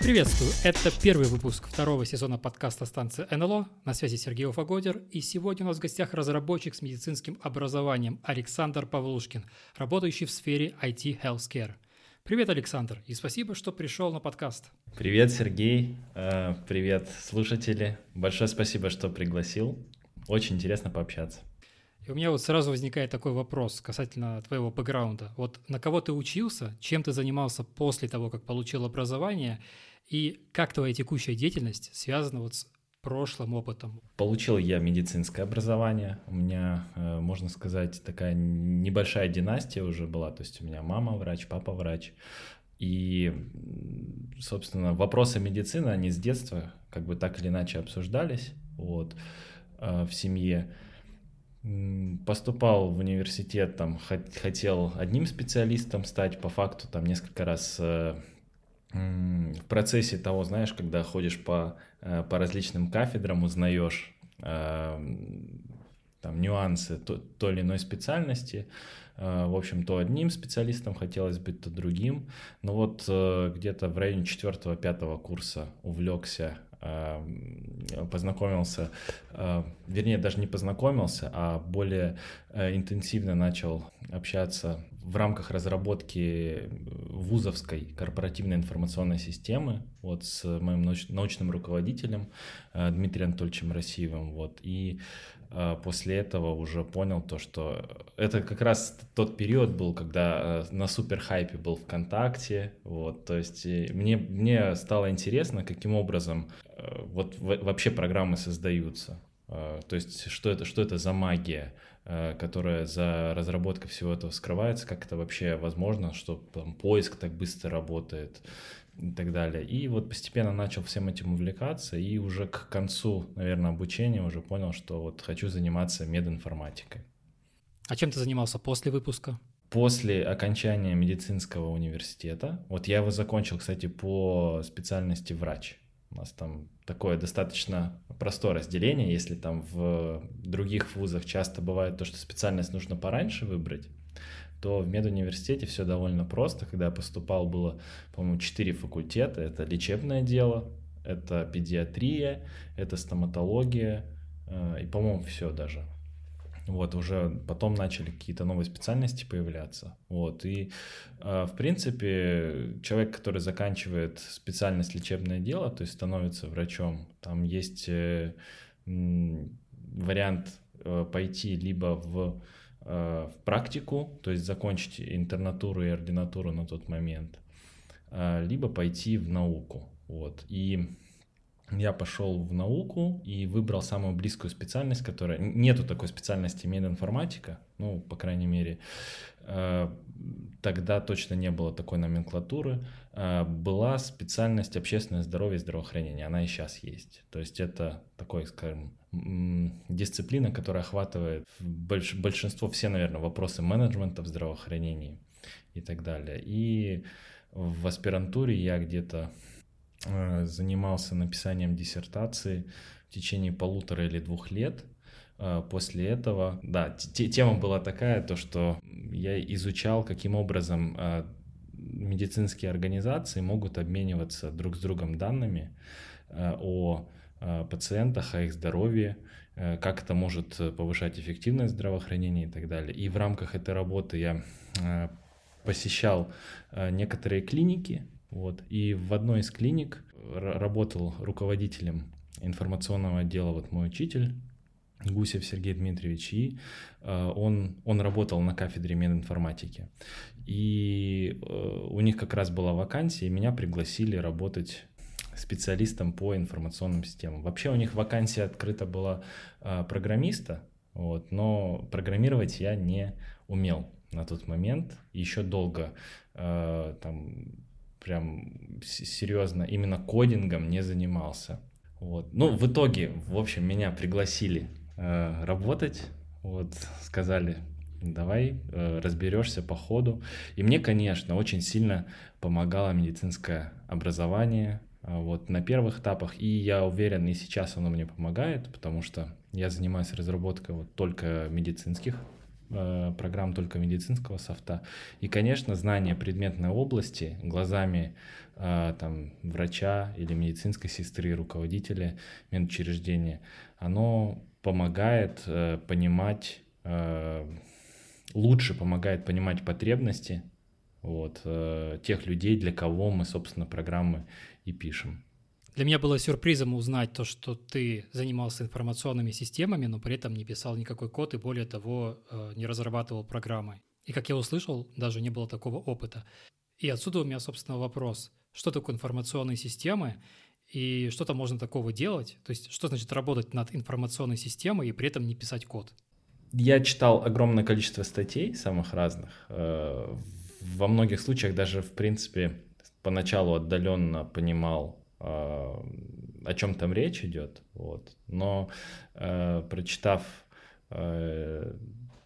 Приветствую! Это первый выпуск второго сезона подкаста станции НЛО. На связи Сергей Уфагодер. И сегодня у нас в гостях разработчик с медицинским образованием Александр Павлушкин, работающий в сфере IT Healthcare. Привет, Александр, и спасибо, что пришел на подкаст. Привет, Сергей. Э, привет, слушатели. Большое спасибо, что пригласил. Очень интересно пообщаться. И у меня вот сразу возникает такой вопрос касательно твоего бэкграунда. Вот на кого ты учился, чем ты занимался после того, как получил образование, и как твоя текущая деятельность связана вот с прошлым опытом? Получил я медицинское образование. У меня, э, можно сказать, такая небольшая династия уже была. То есть у меня мама врач, папа врач. И, собственно, вопросы медицины, они с детства как бы так или иначе обсуждались вот, э, в семье. Поступал в университет, там, хотел одним специалистом стать, по факту там несколько раз э, в процессе того, знаешь, когда ходишь по, по различным кафедрам, узнаешь э, там нюансы то, той или иной специальности. Э, в общем, то одним специалистом хотелось быть, то другим. Но вот где-то в районе 4-5 курса увлекся познакомился, вернее, даже не познакомился, а более интенсивно начал общаться в рамках разработки вузовской корпоративной информационной системы вот с моим научным руководителем э, Дмитрием Анатольевичем Россиевым. Вот, и э, после этого уже понял то, что это как раз тот период был, когда э, на супер хайпе был ВКонтакте, вот, то есть мне, мне стало интересно, каким образом вот вообще программы создаются, то есть что это, что это за магия, Э, которая за разработкой всего этого скрывается, как это вообще возможно, что там поиск так быстро работает и так далее. И вот постепенно начал всем этим увлекаться, и уже к концу, наверное, обучения уже понял, что вот хочу заниматься мединформатикой. А чем ты занимался после выпуска? После окончания медицинского университета, вот я его закончил, кстати, по специальности врач. У нас там такое достаточно простое разделение, если там в других вузах часто бывает то, что специальность нужно пораньше выбрать, то в медуниверситете все довольно просто. Когда я поступал, было, по-моему, четыре факультета. Это лечебное дело, это педиатрия, это стоматология э, и, по-моему, все даже. Вот, уже потом начали какие-то новые специальности появляться. Вот, и, э, в принципе, человек, который заканчивает специальность лечебное дело, то есть становится врачом, там есть э, вариант э, пойти либо в, в практику, то есть закончить интернатуру и ординатуру на тот момент, либо пойти в науку. Вот, и я пошел в науку и выбрал самую близкую специальность, которая... Нету такой специальности мединформатика, ну, по крайней мере, э, тогда точно не было такой номенклатуры. Э, была специальность общественное здоровье и здравоохранение, она и сейчас есть. То есть это такой, скажем, дисциплина, которая охватывает большинство, все, наверное, вопросы менеджмента в здравоохранении и так далее. И в аспирантуре я где-то занимался написанием диссертации в течение полутора или двух лет. Э, после этого, да, тема была такая, то что я изучал, каким образом э, медицинские организации могут обмениваться друг с другом данными о пациентах, о их здоровье, как это может повышать эффективность здравоохранения и так далее. И в рамках этой работы я посещал некоторые клиники, вот. И в одной из клиник работал руководителем информационного отдела вот мой учитель Гусев Сергей Дмитриевич, и э, он, он работал на кафедре мединформатики. И э, у них как раз была вакансия, и меня пригласили работать специалистом по информационным системам. Вообще у них вакансия открыта была э, программиста, вот, но программировать я не умел на тот момент. Еще долго э, там прям серьезно именно кодингом не занимался. Вот. Ну, в итоге, в общем, меня пригласили э, работать. Вот, сказали, давай э, разберешься по ходу. И мне, конечно, очень сильно помогало медицинское образование, вот на первых этапах, и я уверен, и сейчас оно мне помогает, потому что я занимаюсь разработкой вот только медицинских э, программ, только медицинского софта. И, конечно, знание предметной области глазами э, там, врача или медицинской сестры, руководителя медучреждения, оно помогает э, понимать, э, лучше помогает понимать потребности вот, э, тех людей, для кого мы, собственно, программы и пишем. Для меня было сюрпризом узнать то, что ты занимался информационными системами, но при этом не писал никакой код и, более того, э, не разрабатывал программы. И, как я услышал, даже не было такого опыта. И отсюда у меня, собственно, вопрос. Что такое информационные системы и что там можно такого делать? То есть что значит работать над информационной системой и при этом не писать код? Я читал огромное количество статей самых разных. Э, во многих случаях даже, в принципе, поначалу отдаленно понимал, о чем там речь идет, вот. но э, прочитав э,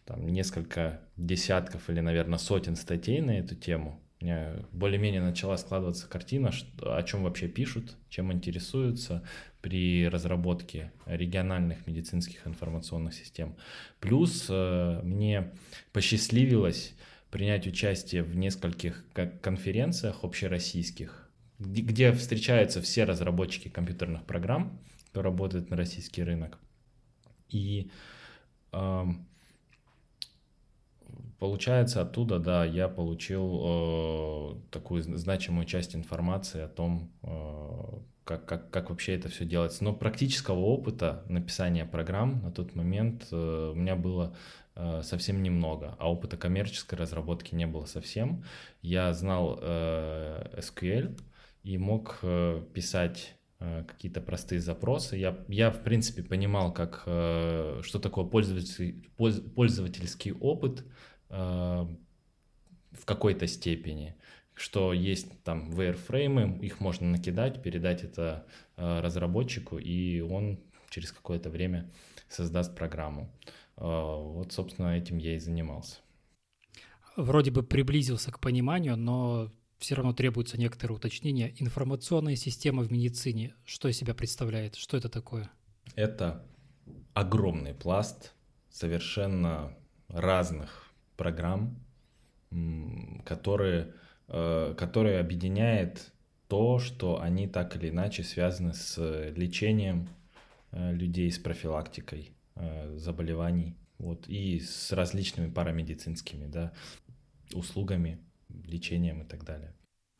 там, несколько десятков или, наверное, сотен статей на эту тему, меня более-менее начала складываться картина, что, о чем вообще пишут, чем интересуются при разработке региональных медицинских информационных систем. Плюс э, мне посчастливилось принять участие в нескольких конференциях общероссийских, где встречаются все разработчики компьютерных программ, кто работает на российский рынок. И э, получается оттуда, да, я получил э, такую значимую часть информации о том, э, как, как, как вообще это все делается. Но практического опыта написания программ на тот момент э, у меня было Э, совсем немного, а опыта коммерческой разработки не было совсем. Я знал э, SQL и мог э, писать какие-то простые запросы. Я, я в принципе, понимал, как, что такое пользовательский, пользовательский опыт в какой-то степени, что есть там wireframe, их можно накидать, передать это разработчику, и он через какое-то время создаст программу. Вот, собственно, этим я и занимался. Вроде бы приблизился к пониманию, но все равно требуется некоторые уточнения. Информационная система в медицине, что из себя представляет? Что это такое? Это огромный пласт совершенно разных программ, которые, э, которые объединяет то, что они так или иначе связаны с лечением э, людей, с профилактикой Э, заболеваний, вот, и с различными парамедицинскими, да, услугами, лечением и так далее.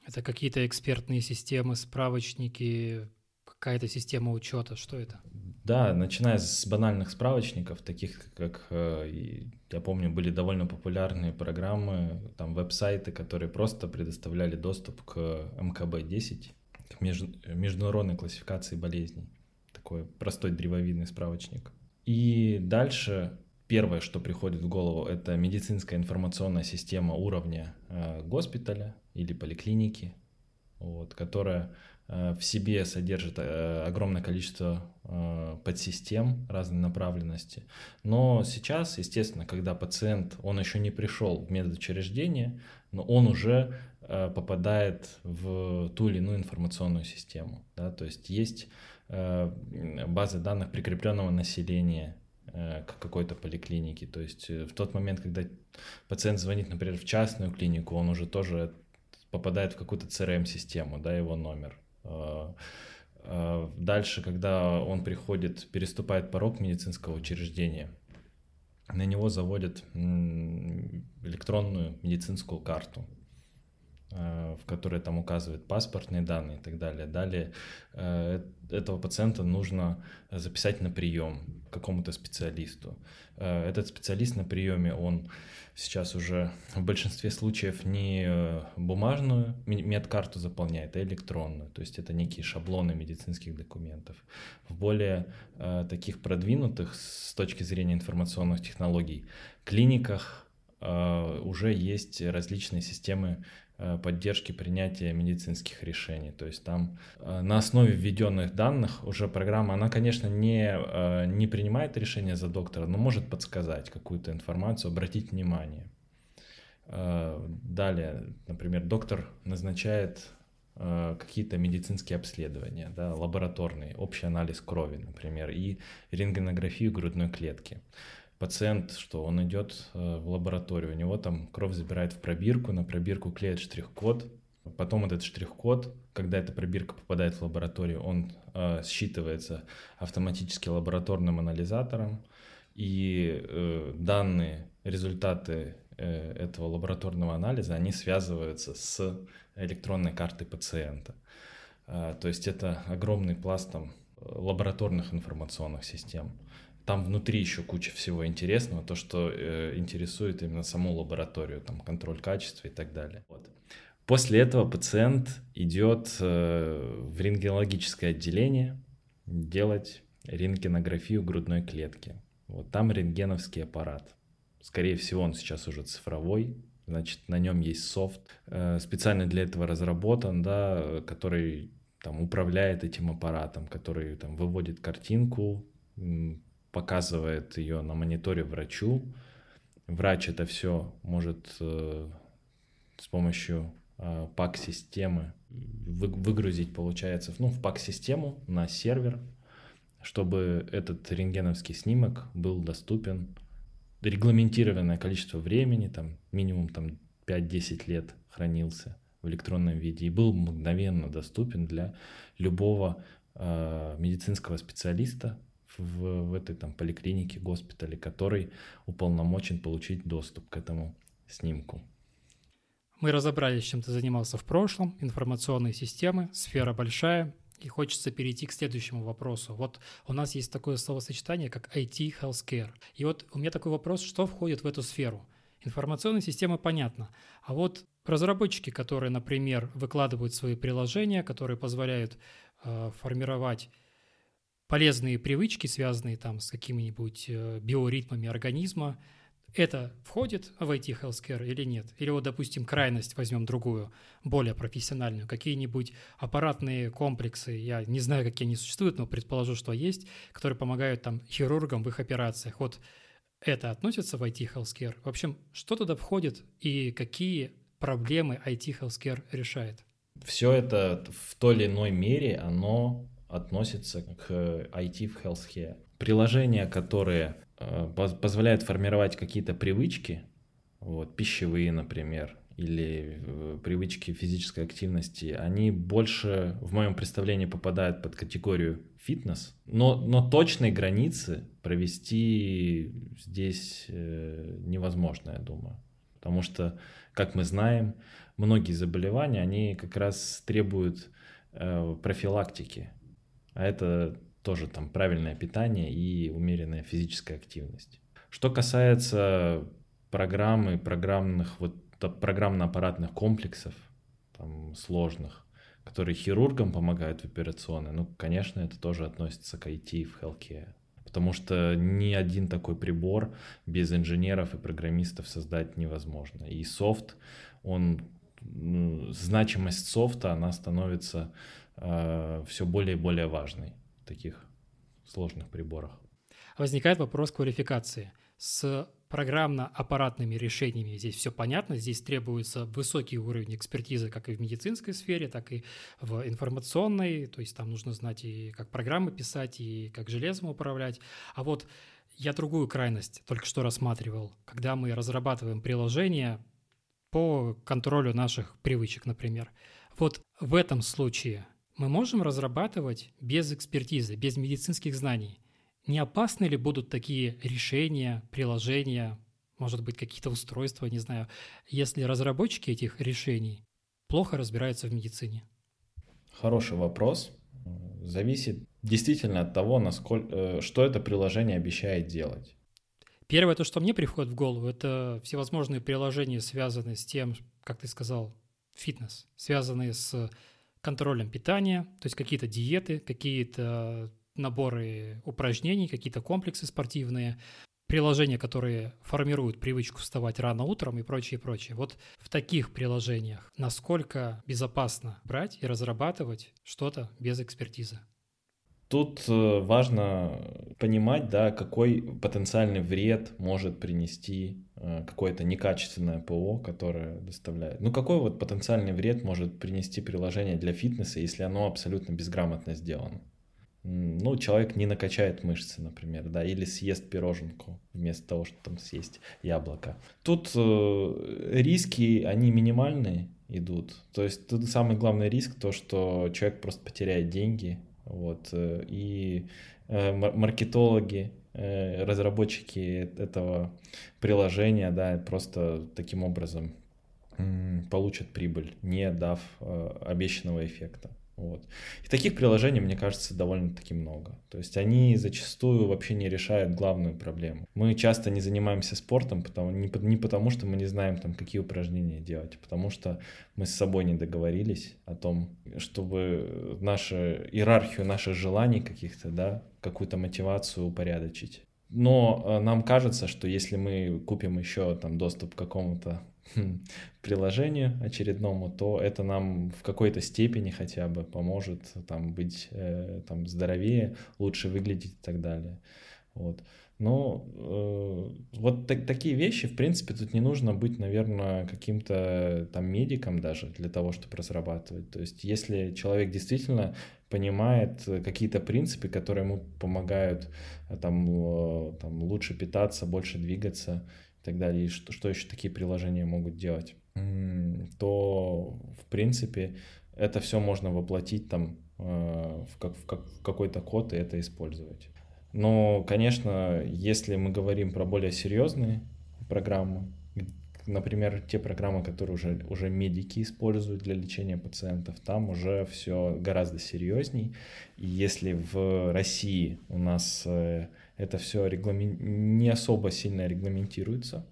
Это какие-то экспертные системы, справочники, какая-то система учета, что это? Да, начиная с банальных справочников, таких как, э, я помню, были довольно популярные программы, там веб-сайты, которые просто предоставляли доступ к МКБ-10, к международной классификации болезней. Такой простой древовидный справочник. И дальше первое, что приходит в голову, это медицинская информационная система уровня э, госпиталя или поликлиники, вот, которая э, в себе содержит э, огромное количество подсистем разной направленности. Но сейчас, естественно, когда пациент, он еще не пришел в медучреждение, но он уже попадает в ту или иную информационную систему. Да? То есть есть базы данных прикрепленного населения к какой-то поликлинике. То есть э, в тот момент, когда пациент звонит, например, в частную клинику, он уже тоже попадает в какую-то CRM-систему, да, его номер. Дальше, когда он приходит, переступает порог медицинского учреждения, на него заводят электронную медицинскую карту. Э, в которой там указывает паспортные данные и так далее. Далее э, этого пациента нужно записать на прием к какому-то специалисту. Э, этот специалист на приеме, он сейчас уже в большинстве случаев не бумажную медкарту заполняет, а электронную. То есть это некие шаблоны медицинских документов. В более таких продвинутых с точки зрения информационных технологий клиниках уже есть различные системы Э, поддержки принятия медицинских решений. То есть там э, на основе введенных данных уже программа, она, конечно, не, э, не принимает решение за доктора, но может подсказать какую-то информацию, обратить внимание. Далее, например, доктор назначает э, какие-то медицинские обследования, да, лабораторные, общий анализ крови, например, и рентгенографию грудной клетки. Пациент, что он идет э, в лабораторию, у него там кровь забирает в пробирку, на пробирку клеит штрих-код, потом этот штрих-код, когда эта пробирка попадает в лабораторию, он э, считывается автоматически лабораторным анализатором, и э, данные, результаты э, этого лабораторного анализа, они связываются с электронной картой пациента. Э, то есть это огромный пласт там, лабораторных информационных систем. Там внутри еще куча всего интересного, то, что э, интересует именно саму лабораторию, там контроль качества и так далее. Вот. После этого пациент идет э, в рентгенологическое отделение делать рентгенографию грудной клетки. Вот там рентгеновский аппарат. Скорее всего, он сейчас уже цифровой, значит, на нем есть софт, э, специально для этого разработан, да, который там управляет этим аппаратом, который там выводит картинку, показывает ее на мониторе врачу. Врач это все может э, с помощью э, пак-системы выгрузить, получается, ну, в пак-систему на сервер, чтобы этот рентгеновский снимок был доступен регламентированное количество времени, там минимум там 5-10 лет хранился в электронном виде и был мгновенно доступен для любого э, медицинского специалиста в, в этой там поликлинике, госпитале, который уполномочен получить доступ к этому снимку. Мы разобрались, чем ты занимался в прошлом, информационные системы, сфера большая, и хочется перейти к следующему вопросу. Вот у нас есть такое словосочетание, как IT Healthcare. И вот у меня такой вопрос, что входит в эту сферу? Информационная система понятна. А вот разработчики, которые, например, выкладывают свои приложения, которые позволяют э, формировать полезные привычки, связанные там с какими-нибудь э, биоритмами организма, это входит в IT Healthcare или нет? Или вот, допустим, крайность возьмем другую, более профессиональную, какие-нибудь аппаратные комплексы, я не знаю, какие они существуют, но предположу, что есть, которые помогают там хирургам в их операциях. Вот это относится в IT Healthcare? В общем, что туда входит и какие проблемы IT Healthcare решает? Все это в той или иной мере, оно относится к IT в Healthcare. Приложения, которые Э, позволяет формировать какие-то привычки, вот, пищевые, например, или э, привычки физической активности, они больше, в моем представлении, попадают под категорию фитнес, но, но точной границы провести здесь э, невозможно, я думаю. Потому что, как мы знаем, многие заболевания, они как раз требуют э, профилактики. А это тоже там правильное питание и умеренная физическая активность. Что касается программы, программных, вот программно-аппаратных комплексов, там, сложных, которые хирургам помогают в операционной, ну, конечно, это тоже относится к IT в healthcare. Потому что ни один такой прибор без инженеров и программистов создать невозможно. И софт, он, ну, значимость софта, она становится все более и более важной таких сложных приборах. Возникает вопрос квалификации. С программно-аппаратными решениями здесь все понятно, здесь требуется высокий уровень экспертизы как и в медицинской сфере, так и в информационной, то есть там нужно знать и как программы писать, и как железом управлять. А вот я другую крайность только что рассматривал, когда мы разрабатываем приложения по контролю наших привычек, например. Вот в этом случае мы можем разрабатывать без экспертизы, без медицинских знаний. Не опасны ли будут такие решения, приложения, может быть, какие-то устройства, не знаю, если разработчики этих решений плохо разбираются в медицине? Хороший вопрос. Зависит действительно от того, насколько, э, что это приложение обещает делать. Первое, то, что мне приходит в голову, это всевозможные приложения, связанные с тем, как ты сказал, фитнес, связанные с контролем питания, то есть какие-то диеты, какие-то наборы упражнений, какие-то комплексы спортивные, приложения, которые формируют привычку вставать рано утром и прочее, прочее. Вот в таких приложениях насколько безопасно брать и разрабатывать что-то без экспертизы? Тут э, важно понимать, да, какой потенциальный вред может принести э, какое-то некачественное ПО, которое доставляет. Ну, какой вот потенциальный вред может принести приложение для фитнеса, если оно абсолютно безграмотно сделано? ну, человек не накачает мышцы, например, да, или съест пироженку вместо того, чтобы там съесть яблоко. Тут э, риски, они минимальные идут. То есть тут самый главный риск то, что человек просто потеряет деньги, вот, э, и э, маркетологи, э, разработчики этого приложения, да, просто таким образом получат прибыль, не дав обещанного эффекта. Вот. И таких приложений, мне кажется, довольно-таки много. То есть они зачастую вообще не решают главную проблему. Мы часто не занимаемся спортом, потому, не, не потому, что мы не знаем, там, какие упражнения делать, а потому что мы с собой не договорились о том, чтобы нашу иерархию наших желаний каких-то, да, какую-то мотивацию упорядочить. Но э, нам кажется, что если мы купим еще там доступ к какому-то приложению очередному, то это нам в какой-то степени хотя бы поможет там быть э, там здоровее, лучше выглядеть и так далее. Вот. Но э, вот так, такие вещи, в принципе, тут не нужно быть, наверное, каким-то там медиком даже для того, чтобы разрабатывать. То есть, если человек действительно понимает какие-то принципы, которые ему помогают э, там, э, там лучше питаться, больше двигаться, и так далее, и что, что еще такие приложения могут делать, то, в принципе, это все можно воплотить там э, в, как, в, как, в какой-то код и это использовать. Но, конечно, если мы говорим про более серьезные программы, например, те программы, которые уже, уже медики используют для лечения пациентов, там уже все гораздо серьезней. И если в России у нас э, это все регламен... не особо сильно регламентируется,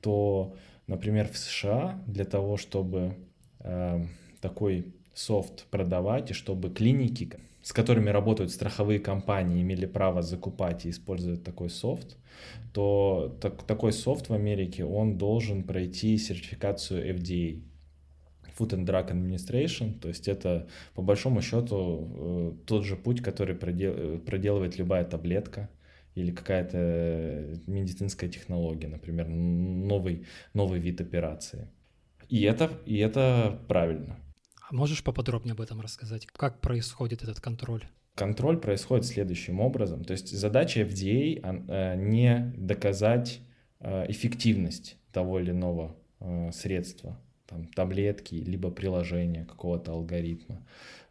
то, например, в США для того, чтобы э, такой софт продавать и чтобы клиники, с которыми работают страховые компании, имели право закупать и использовать такой софт, то так, такой софт в Америке, он должен пройти сертификацию FDA, Food and Drug Administration, то есть это по большому счету э, тот же путь, который продел, проделывает любая таблетка или какая-то медицинская технология, например, новый, новый вид операции. И это, и это правильно. Можешь поподробнее об этом рассказать? Как происходит этот контроль? Контроль происходит следующим образом. То есть задача FDA э, не доказать эффективность того или иного средства там, таблетки, либо приложения какого-то алгоритма.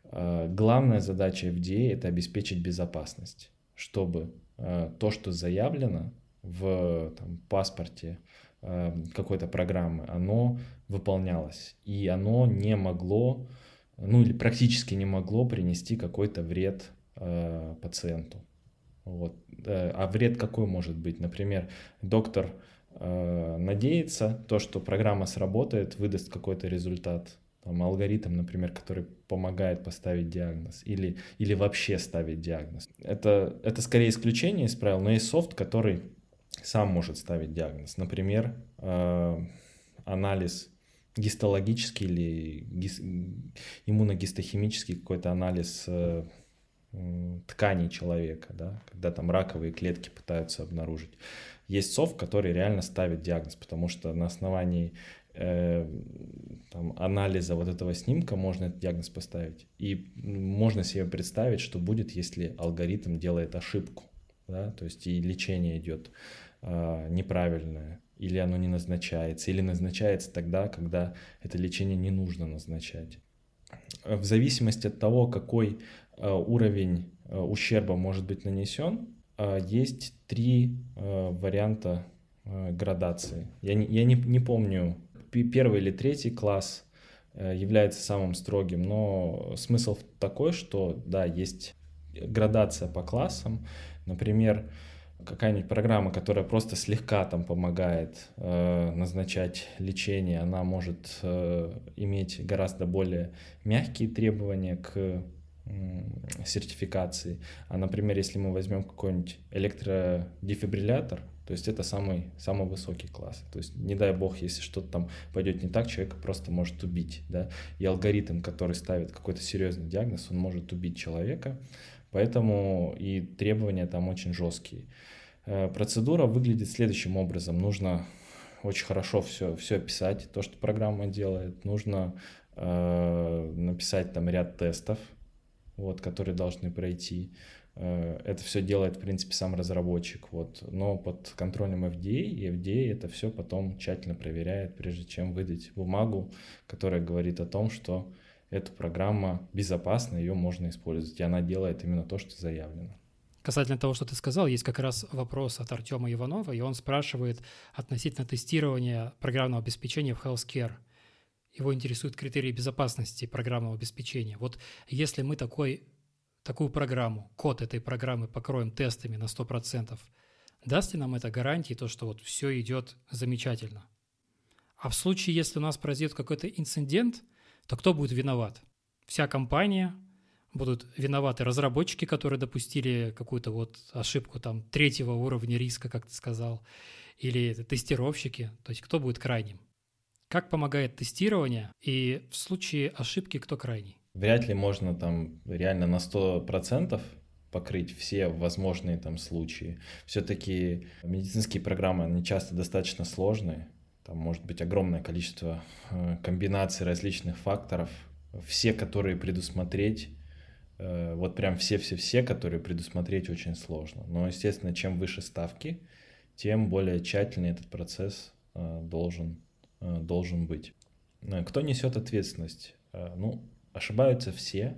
Главная задача FDA — это обеспечить безопасность, чтобы то, что заявлено в там, паспорте какой-то программы, оно выполнялось, и оно не могло, ну или практически не могло принести какой-то вред пациенту. Вот. Э, а вред какой может быть? Например, доктор Э, надеяться, то, что программа сработает, выдаст какой-то результат. Там, алгоритм, например, который помогает поставить диагноз или, или вообще ставить диагноз. Это, это скорее исключение из правил, но есть софт, который сам может ставить диагноз. Например, э, анализ гистологический или гис, иммуногистохимический какой-то анализ э, тканей человека, да, когда там раковые клетки пытаются обнаружить. Есть софт, который реально ставит диагноз, потому что на основании э, там, анализа вот этого снимка можно этот диагноз поставить. И можно себе представить, что будет, если алгоритм делает ошибку, да, то есть и лечение идет э, неправильное, или оно не назначается, или назначается тогда, когда это лечение не нужно назначать. В зависимости от того, какой э, уровень э, ущерба может быть нанесен, а, есть три а, варианта а, градации. Я не, я не, не помню, первый или третий класс является самым строгим, но смысл такой, что да, есть градация по классам. Например, какая-нибудь программа, которая просто слегка там помогает э, назначать лечение, она может э, иметь гораздо более мягкие требования к сертификации. А, например, если мы возьмем какой-нибудь электродефибриллятор, то есть это самый, самый высокий класс. То есть не дай бог, если что-то там пойдет не так, человека просто может убить. Да? И алгоритм, который ставит какой-то серьезный диагноз, он может убить человека. Поэтому и требования там очень жесткие. Э, процедура выглядит следующим образом. Нужно очень хорошо все, все описать, то, что программа делает. Нужно э, написать там ряд тестов, вот, которые должны пройти. Э, это все делает, в принципе, сам разработчик, вот, но под контролем FDA, и FDA это все потом тщательно проверяет, прежде чем выдать бумагу, которая говорит о том, что эта программа безопасна, ее можно использовать, и она делает именно то, что заявлено. Касательно того, что ты сказал, есть как раз вопрос от Артема Иванова, и он спрашивает относительно тестирования программного обеспечения в Healthcare. Его интересуют критерии безопасности программного обеспечения. Вот если мы такой, такую программу, код этой программы покроем тестами на 100%, даст ли нам это гарантии, то, что вот все идет замечательно? А в случае, если у нас произойдет какой-то инцидент, то кто будет виноват? Вся компания, будут виноваты разработчики, которые допустили какую-то вот ошибку там третьего уровня риска, как ты сказал, или тестировщики, то есть кто будет крайним? Как помогает тестирование и в случае ошибки кто крайний? Вряд ли можно там реально на 100% покрыть все возможные там случаи. Все-таки медицинские программы, они часто достаточно сложные, там может быть огромное количество э, комбинаций различных факторов, все, которые предусмотреть, э, вот прям все-все-все, которые предусмотреть очень сложно. Но, естественно, чем выше ставки, тем более тщательный этот процесс э, должен, должен быть. Кто несет ответственность? Ну, ошибаются все.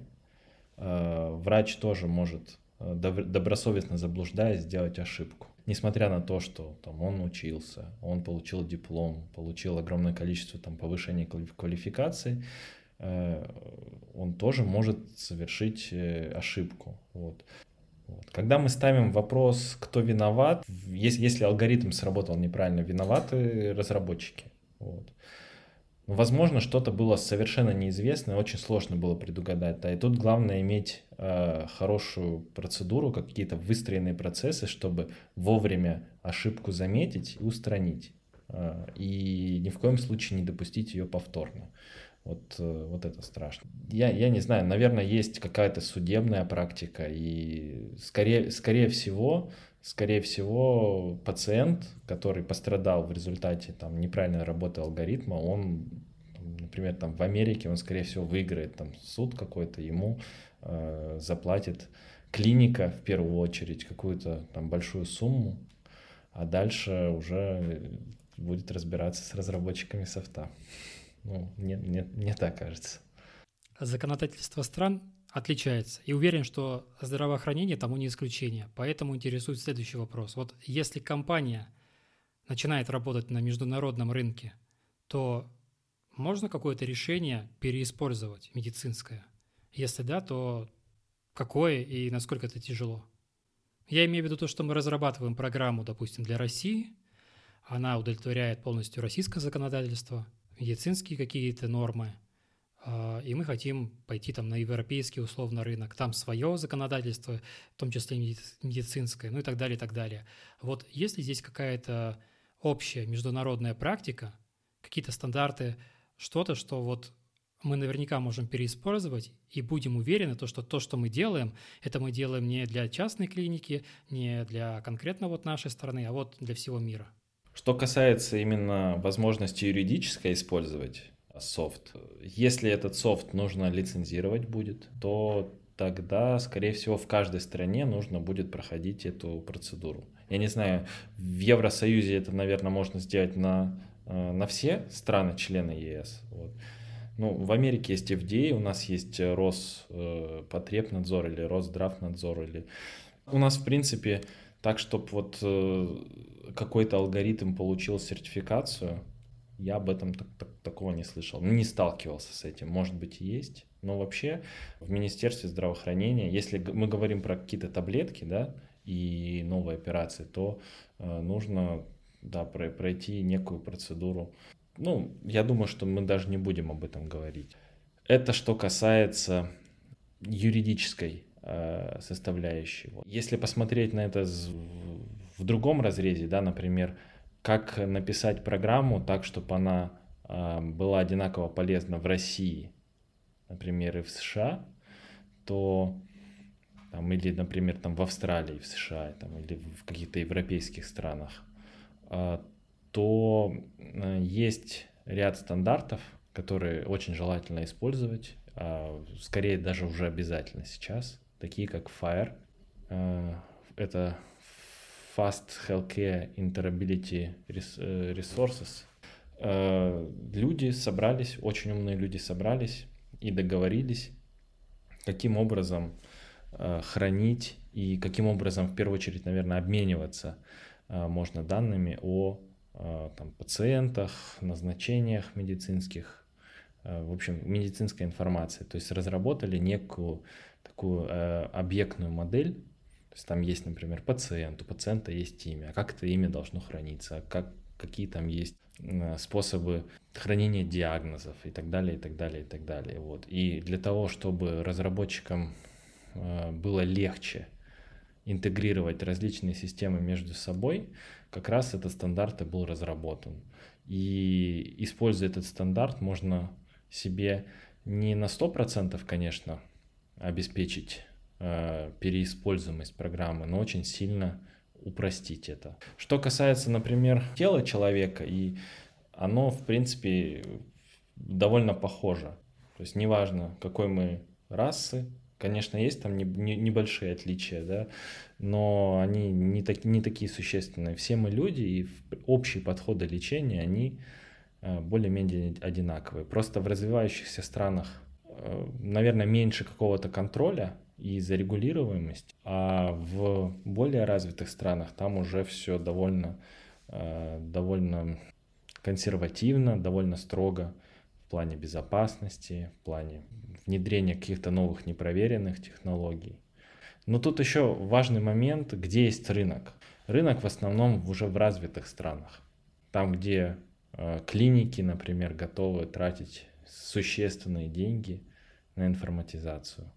Врач тоже может добросовестно заблуждаясь сделать ошибку несмотря на то, что там он учился, он получил диплом, получил огромное количество там повышения квалификации, э, он тоже может совершить э, ошибку. Вот. Вот. Когда мы ставим вопрос, кто виноват, если, если алгоритм сработал неправильно, виноваты разработчики. Вот. Возможно, что-то было совершенно неизвестное, очень сложно было предугадать. Да, и тут главное иметь э, хорошую процедуру, какие-то выстроенные процессы, чтобы вовремя ошибку заметить и устранить. Э, и ни в коем случае не допустить ее повторно. Вот, э, вот это страшно. Я, я не знаю, наверное, есть какая-то судебная практика, и скорее, скорее всего скорее всего, пациент, который пострадал в результате там, неправильной работы алгоритма, он, например, там, в Америке, он, скорее всего, выиграет там, суд какой-то, ему э, заплатит клиника, в первую очередь, какую-то там большую сумму, а дальше уже будет разбираться с разработчиками софта. Ну, мне, мне, мне так кажется. Законодательство стран отличается. И уверен, что здравоохранение тому не исключение. Поэтому интересует следующий вопрос. Вот если компания начинает работать на международном рынке, то можно какое-то решение переиспользовать медицинское? Если да, то какое и насколько это тяжело? Я имею в виду то, что мы разрабатываем программу, допустим, для России, она удовлетворяет полностью российское законодательство, медицинские какие-то нормы – и мы хотим пойти там на европейский условно рынок, там свое законодательство, в том числе медицинское, ну и так далее, и так далее. Вот есть ли здесь какая-то общая международная практика, какие-то стандарты, что-то, что вот мы наверняка можем переиспользовать и будем уверены, то, что то, что мы делаем, это мы делаем не для частной клиники, не для конкретно вот нашей страны, а вот для всего мира. Что касается именно возможности юридической использовать, софт. Если этот софт нужно лицензировать будет, то тогда, скорее всего, в каждой стране нужно будет проходить эту процедуру. Я не знаю, в Евросоюзе это, наверное, можно сделать на, э, на все страны, члены ЕС. Вот. Ну, в Америке есть FDA, у нас есть Роспотребнадзор или Росздравнадзор. Или... У нас, в принципе, так, чтобы вот э, какой-то алгоритм получил сертификацию, я об этом так, так, такого не слышал, не сталкивался с этим. Может быть, и есть. Но вообще в Министерстве здравоохранения, если мы говорим про какие-то таблетки, да, и новые операции, то э, нужно да, пройти некую процедуру. Ну, я думаю, что мы даже не будем об этом говорить. Это что касается юридической э, составляющей. Если посмотреть на это в другом разрезе, да, например, как написать программу так, чтобы она э, была одинаково полезна в России, например, и в США, то там, или, например, там в Австралии, в США, там, или в каких-то европейских странах, а, то э, есть ряд стандартов, которые очень желательно использовать, а, скорее даже уже обязательно сейчас, такие как э, это Fast Healthcare Interoperability э, Resources. Люди собрались, очень умные люди собрались и договорились, каким образом хранить и каким образом, в первую очередь, наверное, обмениваться можно данными о Э, там, пациентах, назначениях медицинских, э, в общем, медицинской информации. То есть разработали некую такую э, объектную модель, то есть там есть, например, пациент, у пациента есть имя, а как это имя должно храниться, как, какие там есть способы хранения диагнозов и так далее, и так далее, и так далее. Вот. И для того, чтобы разработчикам было легче интегрировать различные системы между собой, как раз этот стандарт и был разработан. И используя этот стандарт, можно себе не на 100%, конечно, обеспечить э, переиспользуемость программы, но очень сильно упростить это. Что касается, например, тела человека, и оно, в принципе, довольно похоже. То есть неважно, какой мы расы, Конечно, есть там не, не, небольшие отличия, да, но они не, так, не такие существенные. Все мы люди, и общие подходы лечения, они э, более-менее одинаковые. Просто в развивающихся странах, э, наверное, меньше какого-то контроля и зарегулируемость, а в более развитых странах там уже все довольно, э, довольно консервативно, довольно строго в плане безопасности, в плане внедрения каких-то новых непроверенных технологий. Но тут еще важный момент, где есть рынок. Рынок в основном уже в развитых странах. Там, где э, клиники, например, готовы тратить существенные деньги на информатизацию.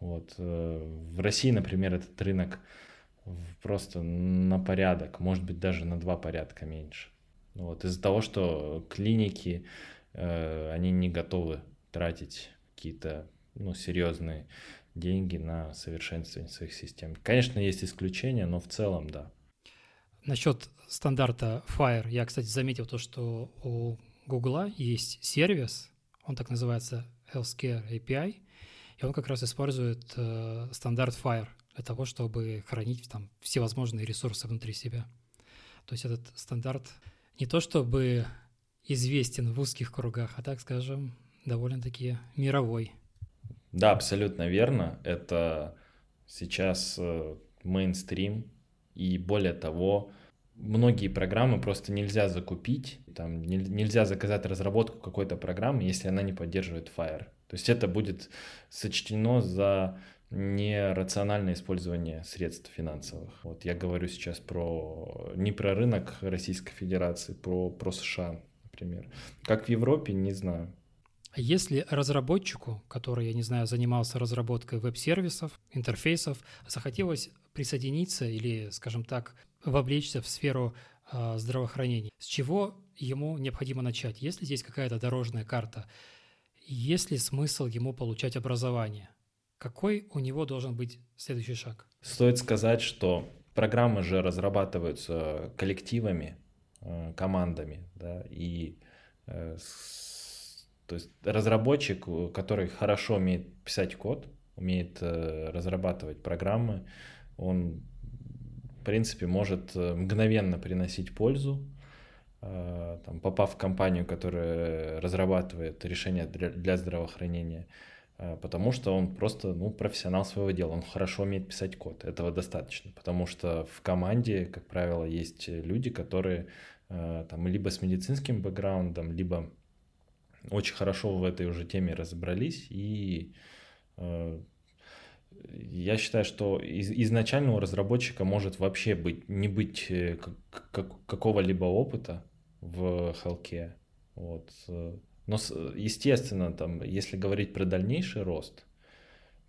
Вот. Э, в России, например, этот рынок просто на порядок, может быть, даже на два порядка меньше. Вот. Из-за того, что клиники, э, они не готовы тратить какие-то ну, серьезные деньги на совершенствование своих систем. Конечно, есть исключения, но в целом да. Насчет стандарта FIRE, я, кстати, заметил то, что у Google есть сервис, он так называется Healthcare API, и он как раз использует э, стандарт FIRE для того, чтобы хранить там всевозможные ресурсы внутри себя. То есть этот стандарт не то чтобы известен в узких кругах, а так скажем, довольно-таки мировой. Да, абсолютно верно. Это сейчас э, мейнстрим, и более того, многие программы просто нельзя закупить, там нельзя заказать разработку какой-то программы, если она не поддерживает Fire. То есть это будет сочтено за нерациональное использование средств финансовых. Вот я говорю сейчас про не про рынок Российской Федерации, про, про США, например. Как в Европе, не знаю. А если разработчику, который, я не знаю, занимался разработкой веб-сервисов, интерфейсов, захотелось присоединиться или, скажем так, вовлечься в сферу э, здравоохранения, с чего ему необходимо начать? Есть ли здесь какая-то дорожная карта? Есть ли смысл ему получать образование? Какой у него должен быть следующий шаг? Стоит сказать, что программы же разрабатываются коллективами, э, командами, да, и э, то есть разработчик, который хорошо умеет писать код, умеет э, разрабатывать программы, он, в принципе, может мгновенно приносить пользу, там, попав в компанию, которая разрабатывает решения для, здравоохранения, потому что он просто ну, профессионал своего дела, он хорошо умеет писать код, этого достаточно, потому что в команде, как правило, есть люди, которые там, либо с медицинским бэкграундом, либо очень хорошо в этой уже теме разобрались, и э, я считаю, что из, изначально у разработчика может вообще быть, не быть э, как, как, какого-либо опыта в Хелке. Вот. Но, естественно, там, если говорить про дальнейший рост,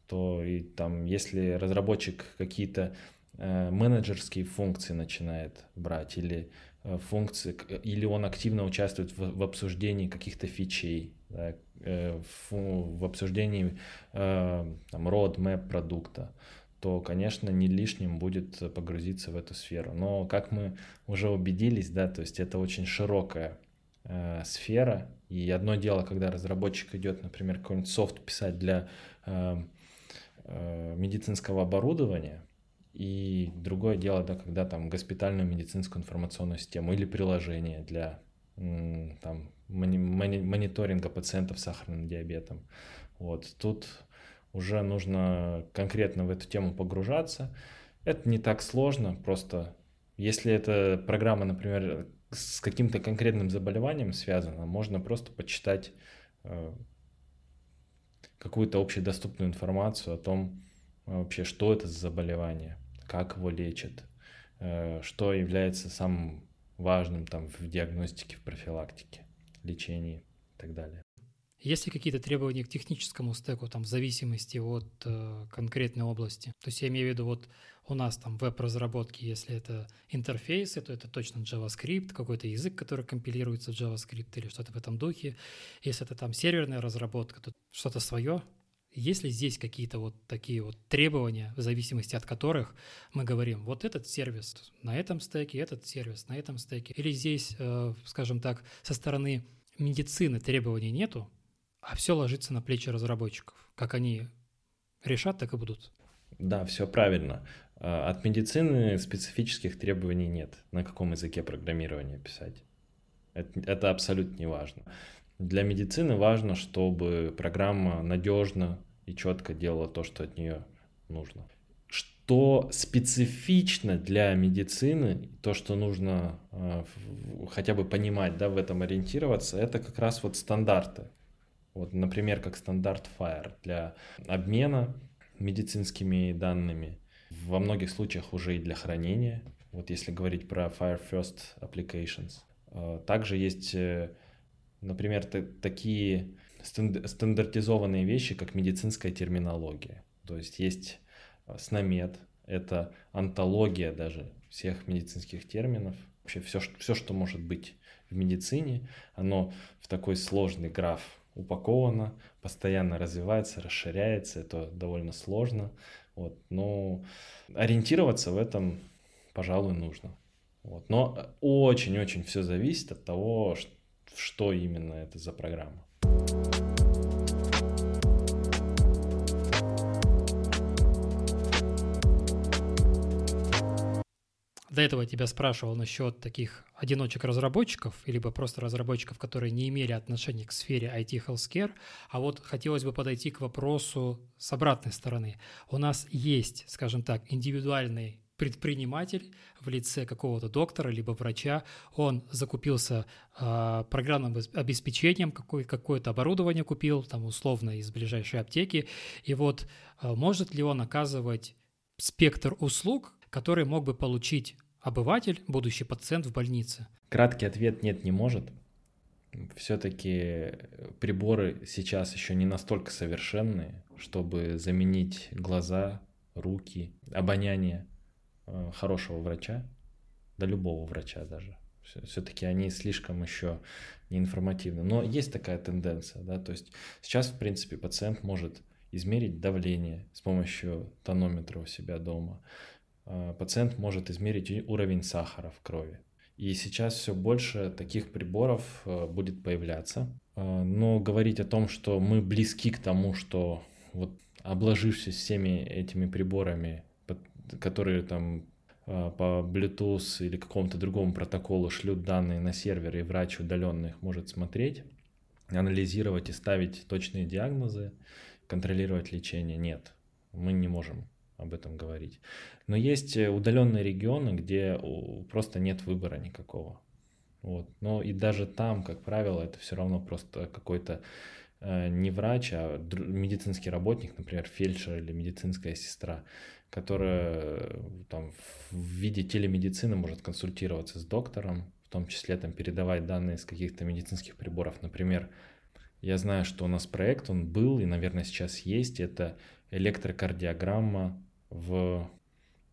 то и там, если разработчик какие-то э, менеджерские функции начинает брать или Э, функции, или он активно участвует в, в обсуждении каких-то фичей, да, э, в, в обсуждении э, там, roadmap продукта, то, конечно, не лишним будет погрузиться в эту сферу. Но, как мы уже убедились, да, то есть это очень широкая э, сфера, и одно дело, когда разработчик идет, например, какой-нибудь софт писать для э, э, медицинского оборудования, и другое дело, да, когда там госпитальную медицинскую информационную систему или приложение для там, мониторинга пациентов с сахарным диабетом. Вот тут уже нужно конкретно в эту тему погружаться. Это не так сложно, просто если эта программа, например, с каким-то конкретным заболеванием связана, можно просто почитать э, какую-то общедоступную информацию о том, вообще, что это за заболевание, как его лечат, э, что является самым важным там в диагностике, в профилактике, лечении и так далее. Есть ли какие-то требования к техническому стеку, там, в зависимости от э, конкретной области? То есть я имею в виду, вот у нас там веб-разработки, если это интерфейсы, то это точно JavaScript, какой-то язык, который компилируется в JavaScript или что-то в этом духе. Если это там серверная разработка, то что-то свое. Есть ли здесь какие-то вот такие вот требования, в зависимости от которых мы говорим, вот этот сервис на этом стеке, этот сервис на этом стеке? Или здесь, э, скажем так, со стороны медицины требований нету, а все ложится на плечи разработчиков. Как они решат, так и будут. Да, все правильно. А, от медицины специфических требований нет, на каком языке программирования писать. Это, это абсолютно не важно. Для медицины важно, чтобы программа надежно и четко делала то, что от нее нужно. Что специфично для медицины, то, что нужно э, хотя бы понимать, да, в этом ориентироваться, это как раз вот стандарты. Вот, например, как стандарт FIRE для обмена медицинскими данными, во многих случаях уже и для хранения. Вот если говорить про Fire First Applications. Э, также есть, э, например, такие стандартизованные вещи, как медицинская терминология. То есть есть СНОМЕД, это антология даже всех медицинских терминов. Вообще все, все, что может быть в медицине, оно в такой сложный граф упаковано, постоянно развивается, расширяется, это довольно сложно. Вот, но ориентироваться в этом, пожалуй, нужно. Вот. Но очень-очень все зависит от того, что именно это за программа. До этого тебя спрашивал насчет таких одиночек-разработчиков, либо просто разработчиков, которые не имели отношения к сфере IT Healthcare, а вот хотелось бы подойти к вопросу с обратной стороны. У нас есть, скажем так, индивидуальный предприниматель в лице какого-то доктора либо врача, он закупился э, программным обеспечением, какое- какое-то оборудование купил, там условно из ближайшей аптеки, и вот э, может ли он оказывать спектр услуг, который мог бы получить обыватель, будущий пациент в больнице? Краткий ответ нет, не может. Все-таки приборы сейчас еще не настолько совершенные, чтобы заменить глаза, руки, обоняние э, хорошего врача, да любого врача даже. Все-таки они слишком еще неинформативны. Но есть такая тенденция, да, то есть сейчас, в принципе, пациент может измерить давление с помощью тонометра у себя дома, пациент может измерить уровень сахара в крови. И сейчас все больше таких приборов э, будет появляться. Э, но говорить о том, что мы близки к тому, что вот обложившись всеми этими приборами, которые там по Bluetooth или какому-то другому протоколу шлют данные на сервер, и врач удаленно их может смотреть, анализировать и ставить точные диагнозы, контролировать лечение. Нет, мы не можем об этом говорить. Но есть э, удаленные регионы, где просто нет выбора никакого. Вот. Но и даже там, как правило, это все равно просто какой-то э, не врач, а медицинский работник, например, фельдшер или медицинская сестра, которая э, там в виде телемедицины может консультироваться с доктором, в том числе там передавать данные с каких-то медицинских приборов. Например, я знаю, что у нас проект, он был и, наверное, сейчас есть, это электрокардиограмма в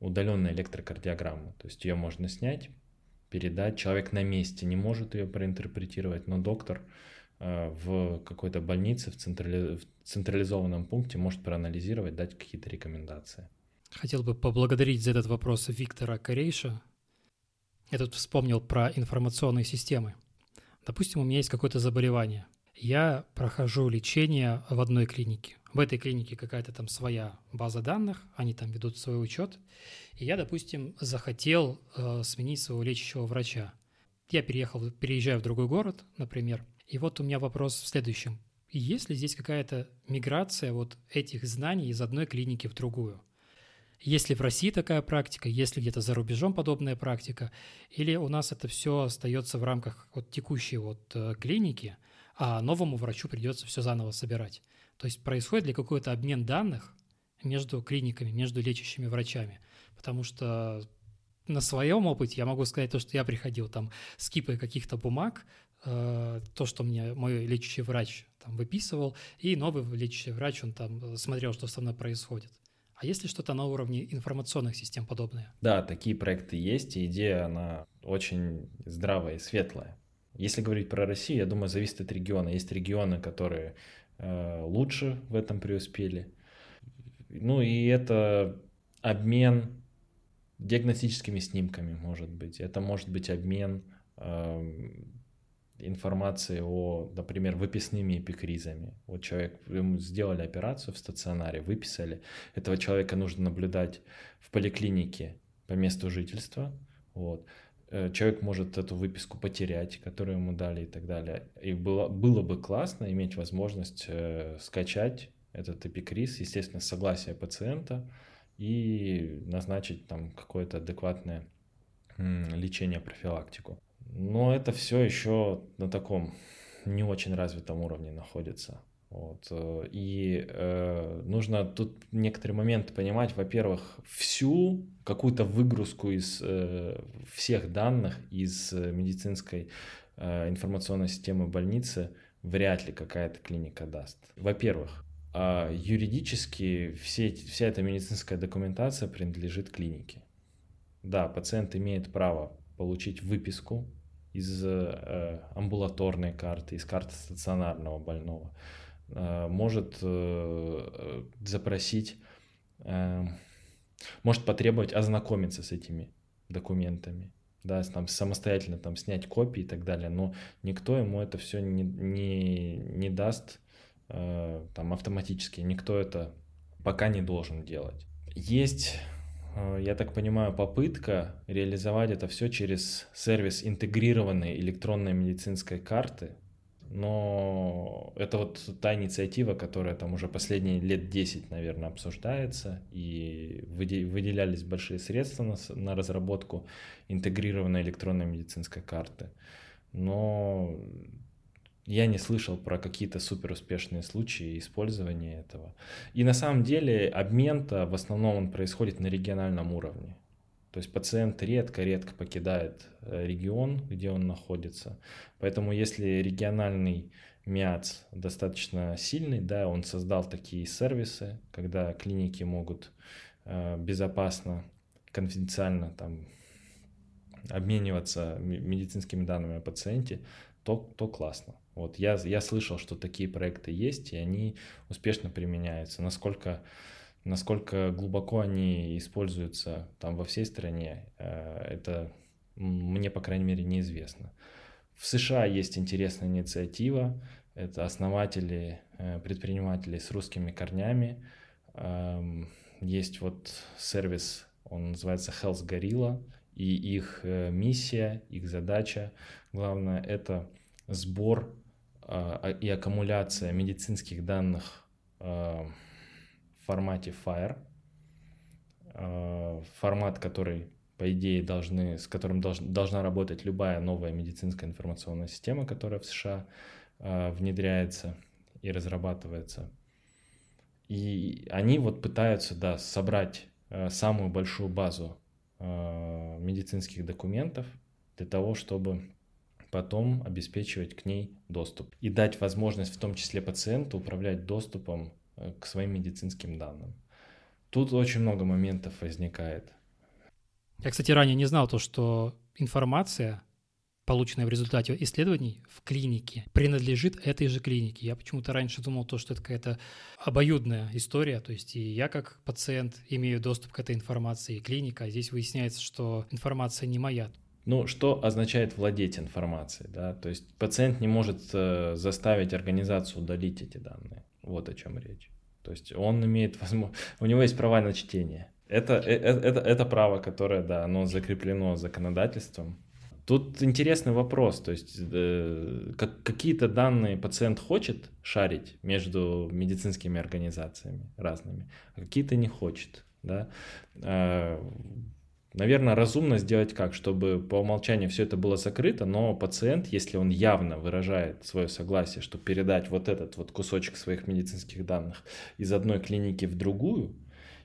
удаленную электрокардиограмму. То есть ее можно снять, передать. Человек на месте не может ее проинтерпретировать, но доктор э, в какой-то больнице, в, централи... в централизованном пункте может проанализировать, дать какие-то рекомендации. Хотел бы поблагодарить за этот вопрос Виктора Корейша. Я тут вспомнил про информационные системы. Допустим, у меня есть какое-то заболевание. Я прохожу лечение в одной клинике. В этой клинике какая-то там своя база данных, они там ведут свой учет. И я, допустим, захотел э, сменить своего лечащего врача. Я переехал, переезжаю в другой город, например. И вот у меня вопрос в следующем. Есть ли здесь какая-то миграция вот этих знаний из одной клиники в другую? Есть ли в России такая практика, есть ли где-то за рубежом подобная практика, или у нас это все остается в рамках вот текущей вот э, клиники, а новому врачу придется все заново собирать. То есть происходит ли какой-то обмен данных между клиниками, между лечащими врачами? Потому что на своем опыте я могу сказать то, что я приходил там с кипой каких-то бумаг, э, то, что мне мой лечащий врач там выписывал, и новый лечащий врач, он там смотрел, что со мной происходит. А есть ли что-то на уровне информационных систем подобное? Да, такие проекты есть, и идея, она очень здравая и светлая. Если говорить про Россию, я думаю, зависит от региона. Есть регионы, которые лучше в этом преуспели. Ну и это обмен диагностическими снимками, может быть. Это может быть обмен э, информации о, например, выписными эпикризами. Вот человек, ему сделали операцию в стационаре, выписали. Этого человека нужно наблюдать в поликлинике по месту жительства. Вот. Э, человек может эту выписку потерять, которую ему дали и так далее. И было, было бы классно иметь возможность э, скачать этот эпикриз, естественно, согласие пациента и назначить там какое-то адекватное лечение, профилактику. Но это все еще на таком не очень развитом уровне находится. Вот. Э, и э, нужно тут некоторые моменты понимать. Во-первых, всю какую-то выгрузку из э, всех данных из э, медицинской э, информационной системы больницы вряд ли какая-то клиника даст. Во-первых, э, юридически все, вся эта медицинская документация принадлежит клинике. Да, пациент имеет право получить выписку из э, амбулаторной карты, из карты стационарного больного, может э, запросить, э, может потребовать ознакомиться с этими документами, да, там самостоятельно там снять копии и так далее, но никто ему это все не, не, не даст э, там автоматически, никто это пока не должен делать. Есть Э, я так понимаю, попытка реализовать это все через сервис интегрированной электронной медицинской карты, но это вот та инициатива, которая там уже последние лет 10, наверное, обсуждается, и выделялись большие средства на, на разработку интегрированной электронной медицинской карты. Но я не слышал про какие-то супер успешные случаи использования этого. И на самом деле обмен-то в основном он происходит на региональном уровне. То есть пациент редко-редко покидает э, регион, где он находится. Поэтому если региональный МИАЦ достаточно сильный, да, он создал такие сервисы, когда клиники могут э, безопасно, конфиденциально там обмениваться медицинскими данными о пациенте, то, то классно. Вот я, я слышал, что такие проекты есть, и они успешно применяются. Насколько, насколько глубоко они используются там во всей стране, э, это мне, по крайней мере, неизвестно. В США есть интересная инициатива. Это основатели, э, предприниматели с русскими корнями. Эм, есть вот сервис, он называется Health Gorilla, и их э, миссия, их задача, главное, это сбор и аккумуляция медицинских данных формате FIRE, формат, который, по идее, должны, с которым долж, должна работать любая новая медицинская информационная система, которая в США внедряется и разрабатывается. И они вот пытаются, да, собрать самую большую базу медицинских документов для того, чтобы потом обеспечивать к ней доступ и дать возможность в том числе пациенту управлять доступом э, к своим медицинским данным. Тут очень много моментов возникает. Я, кстати, ранее не знал то, что информация полученное в результате исследований в клинике, принадлежит этой же клинике. Я почему-то раньше думал, то, что это какая-то обоюдная история, то есть и я как пациент имею доступ к этой информации, и клиника, а здесь выясняется, что информация не моя. Ну, что означает владеть информацией, да? То есть пациент не может э, заставить организацию удалить эти данные. Вот о чем речь. То есть он имеет возможность, у него есть права на чтение. Это, это, это, это право, которое, да, оно закреплено законодательством. Тут интересный вопрос, то есть э, как, какие-то данные пациент хочет шарить между медицинскими организациями разными, а какие-то не хочет, да. Э, Наверное, разумно сделать как, чтобы по умолчанию все это было закрыто, но пациент, если он явно выражает свое согласие, что передать вот этот вот кусочек своих медицинских данных из одной клиники в другую,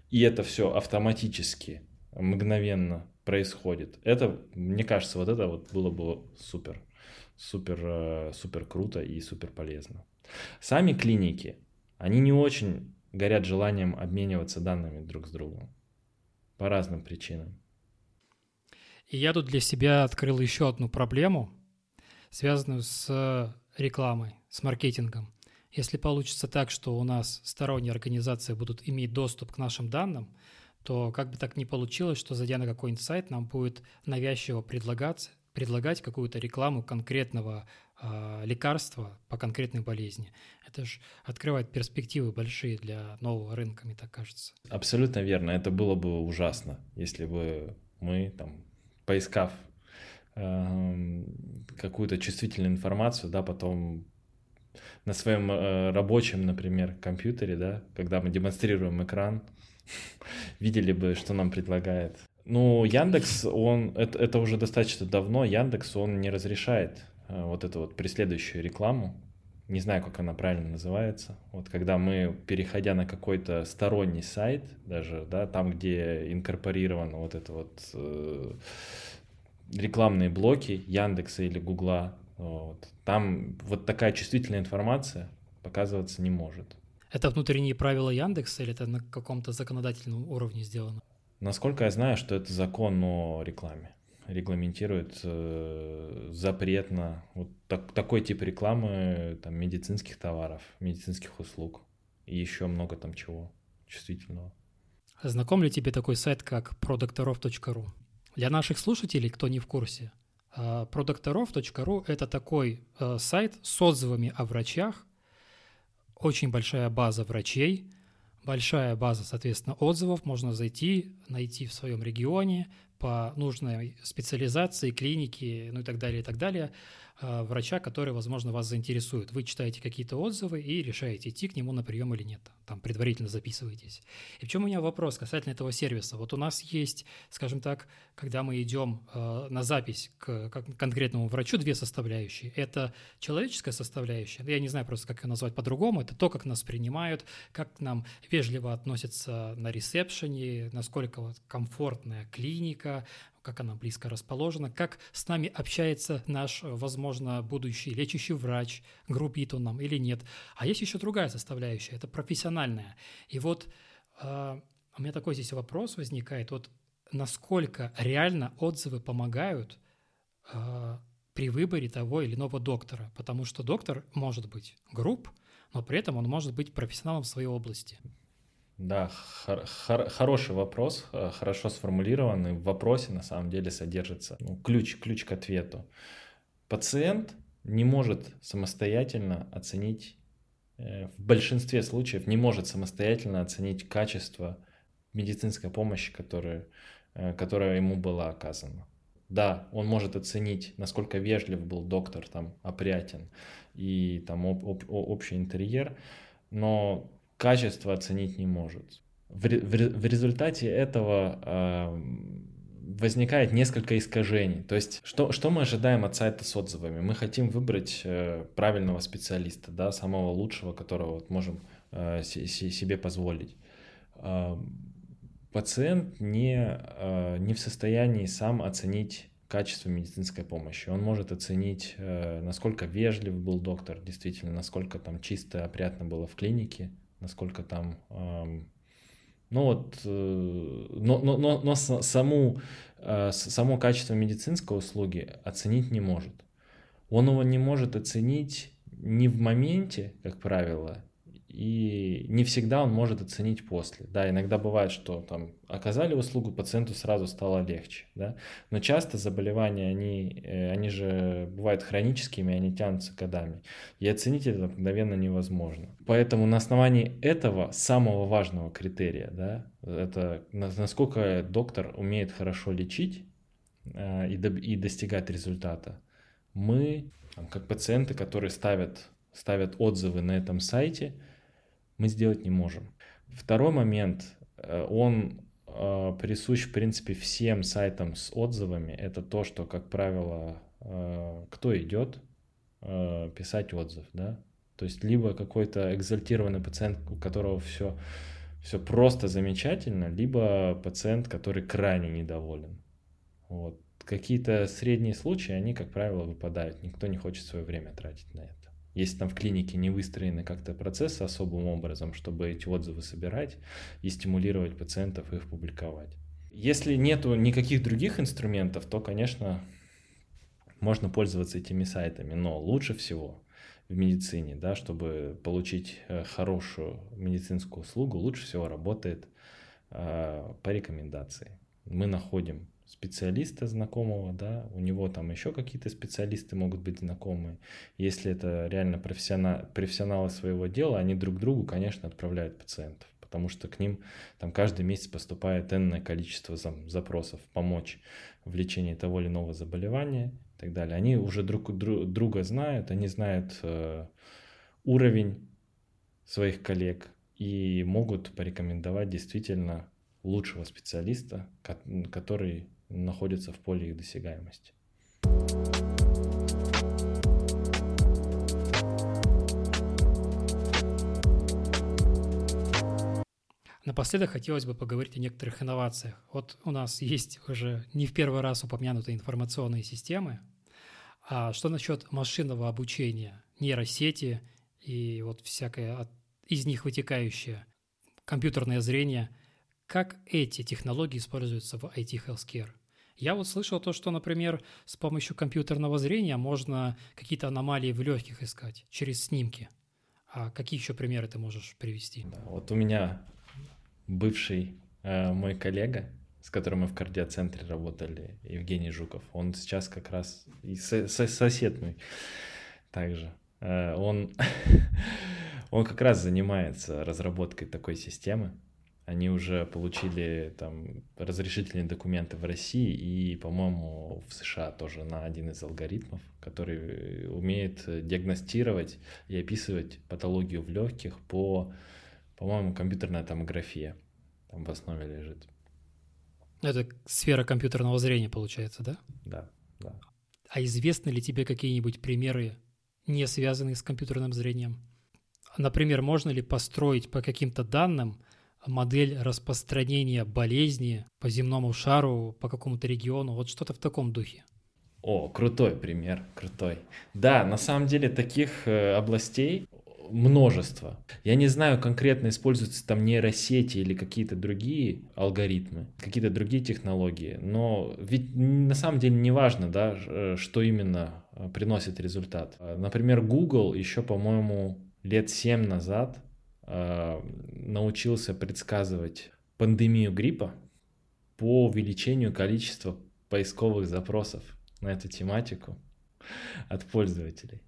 и это все автоматически, мгновенно происходит, это, мне кажется, вот это вот было бы супер, супер, э, супер круто и супер полезно. Сами клиники, они не очень горят желанием обмениваться данными друг с другом по разным причинам. И я тут для себя открыл еще одну проблему, связанную с рекламой, с маркетингом. Если получится так, что у нас сторонние организации будут иметь доступ к нашим данным, то как бы так ни получилось, что зайдя на какой-нибудь сайт, нам будет навязчиво предлагать, предлагать какую-то рекламу конкретного э, лекарства по конкретной болезни. Это же открывает перспективы большие для нового рынка, мне так кажется. Абсолютно верно. Это было бы ужасно, если бы мы там поискав э, какую-то чувствительную информацию, да, потом на своем э, рабочем, например, компьютере, да, когда мы демонстрируем экран, видели бы, что нам предлагает. Ну, Яндекс, он, это, это уже достаточно давно, Яндекс, он не разрешает э, вот эту вот преследующую рекламу, не знаю, как она правильно называется. Вот когда мы, переходя на какой-то сторонний сайт, даже, да, там, где инкорпорировано вот это вот э, рекламные блоки Яндекса или Гугла, вот, там вот такая чувствительная информация показываться не может. Это внутренние правила Яндекса или это на каком-то законодательном уровне сделано? Насколько я знаю, что это закон о рекламе регламентирует э, запрет на вот так, такой тип рекламы там, медицинских товаров, медицинских услуг и еще много там чего чувствительного. Знаком ли тебе такой сайт, как продокторов.ру? Для наших слушателей, кто не в курсе, продокторов.ру э, — это такой э, сайт с отзывами о врачах, очень большая база врачей, большая база, соответственно, отзывов. Можно зайти, найти в своем регионе, по нужной специализации, клинике, ну и так далее, и так далее, а, врача, который, возможно, вас заинтересует. Вы читаете какие-то отзывы и решаете, идти к нему на прием или нет. Там предварительно записываетесь. И в чем у меня вопрос касательно этого сервиса? Вот у нас есть, скажем так, когда мы идем э, на запись к, конкретному врачу, две составляющие. Это человеческая составляющая, я не знаю просто, как ее назвать по-другому, это то, как нас принимают, как к нам вежливо относятся на ресепшене, насколько вот комфортная клиника, как она близко расположена, как с нами общается наш, возможно, будущий лечащий врач, грубит он нам или нет. А есть еще другая составляющая, это профессиональная. И вот э, у меня такой здесь вопрос возникает, вот насколько реально отзывы помогают э, при выборе того или иного доктора, потому что доктор может быть груб, но при этом он может быть профессионалом в своей области. Да, хор- хор- хороший вопрос, э, хорошо сформулированный. В вопросе на самом деле содержится ну, ключ, ключ к ответу. Пациент не может самостоятельно оценить, э, в большинстве случаев не может самостоятельно оценить качество медицинской помощи, которая, э, которая ему была оказана. Да, он может оценить, насколько вежлив был доктор, там, опрятен и там об, об, общий интерьер, но качество оценить не может. В, в, в результате этого э, возникает несколько искажений. То есть, что, что мы ожидаем от сайта с отзывами? Мы хотим выбрать э, правильного специалиста, да, самого лучшего, которого вот можем э, с, с, себе позволить. Э, пациент не, э, не в состоянии сам оценить качество медицинской помощи. Он может оценить, э, насколько вежлив был доктор, действительно, насколько там чисто, опрятно было в клинике, насколько там... Ну вот, э, но, но, но, но саму э, само качество медицинской услуги оценить не может. Он его не может оценить не в моменте, как правило, и не всегда он может оценить после. Да, иногда бывает, что там оказали услугу, пациенту сразу стало легче, да, но часто заболевания, они, э, они же бывают хроническими, они тянутся годами, и оценить это мгновенно невозможно. Поэтому на основании этого самого важного критерия, да, это насколько доктор умеет хорошо лечить э, и, и достигать результата, мы, как пациенты, которые ставят, ставят отзывы на этом сайте, мы сделать не можем. Второй момент, э, он э, присущ, в принципе, всем сайтам с отзывами. Это то, что, как правило, э, кто идет писать отзыв, да? То есть либо какой-то экзальтированный пациент, у которого все, все просто замечательно, либо пациент, который крайне недоволен. Вот. Какие-то средние случаи, они, как правило, выпадают. Никто не хочет свое время тратить на это если там в клинике не выстроены как-то процессы особым образом, чтобы эти отзывы собирать и стимулировать пациентов их публиковать. Если нету никаких других инструментов, то, конечно, можно пользоваться этими сайтами, но лучше всего в медицине, да, чтобы получить э, хорошую медицинскую услугу, лучше всего работает э, по рекомендации. Мы находим специалиста знакомого, да, у него там еще какие-то специалисты могут быть знакомые. Если это реально профессионал, профессионалы своего дела, они друг другу, конечно, отправляют пациентов, потому что к ним там каждый месяц поступает энное количество запросов помочь в лечении того или иного заболевания и так далее. Они уже друг друга знают, они знают э, уровень своих коллег и могут порекомендовать действительно лучшего специалиста, который находятся в поле их досягаемости. Напоследок хотелось бы поговорить о некоторых инновациях. Вот у нас есть уже не в первый раз упомянутые информационные системы. А что насчет машинного обучения, нейросети и вот всякое из них вытекающее компьютерное зрение? Как эти технологии используются в IT Healthcare? Я вот слышал то, что, например, с помощью компьютерного зрения можно какие-то аномалии в легких искать через снимки. А какие еще примеры ты можешь привести? Да, вот у меня бывший э, мой коллега, с которым мы в кардиоцентре работали, Евгений Жуков, он сейчас как раз и со, со, сосед мой также. Э, он, он как раз занимается разработкой такой системы. Они уже получили там разрешительные документы в России и, по-моему, в США тоже на один из алгоритмов, который умеет диагностировать и описывать патологию в легких по, по-моему, компьютерная томография там в основе лежит. Это сфера компьютерного зрения, получается, да? Да, да. А известны ли тебе какие-нибудь примеры, не связанные с компьютерным зрением? Например, можно ли построить по каким-то данным модель распространения болезни по земному шару, по какому-то региону, вот что-то в таком духе. О, крутой пример, крутой. Да, на самом деле таких э, областей множество. Я не знаю, конкретно используются там нейросети или какие-то другие алгоритмы, какие-то другие технологии, но ведь на самом деле не важно, да, э, что именно э, приносит результат. Например, Google еще, по-моему, лет 7 назад научился предсказывать пандемию гриппа по увеличению количества поисковых запросов на эту тематику от пользователей.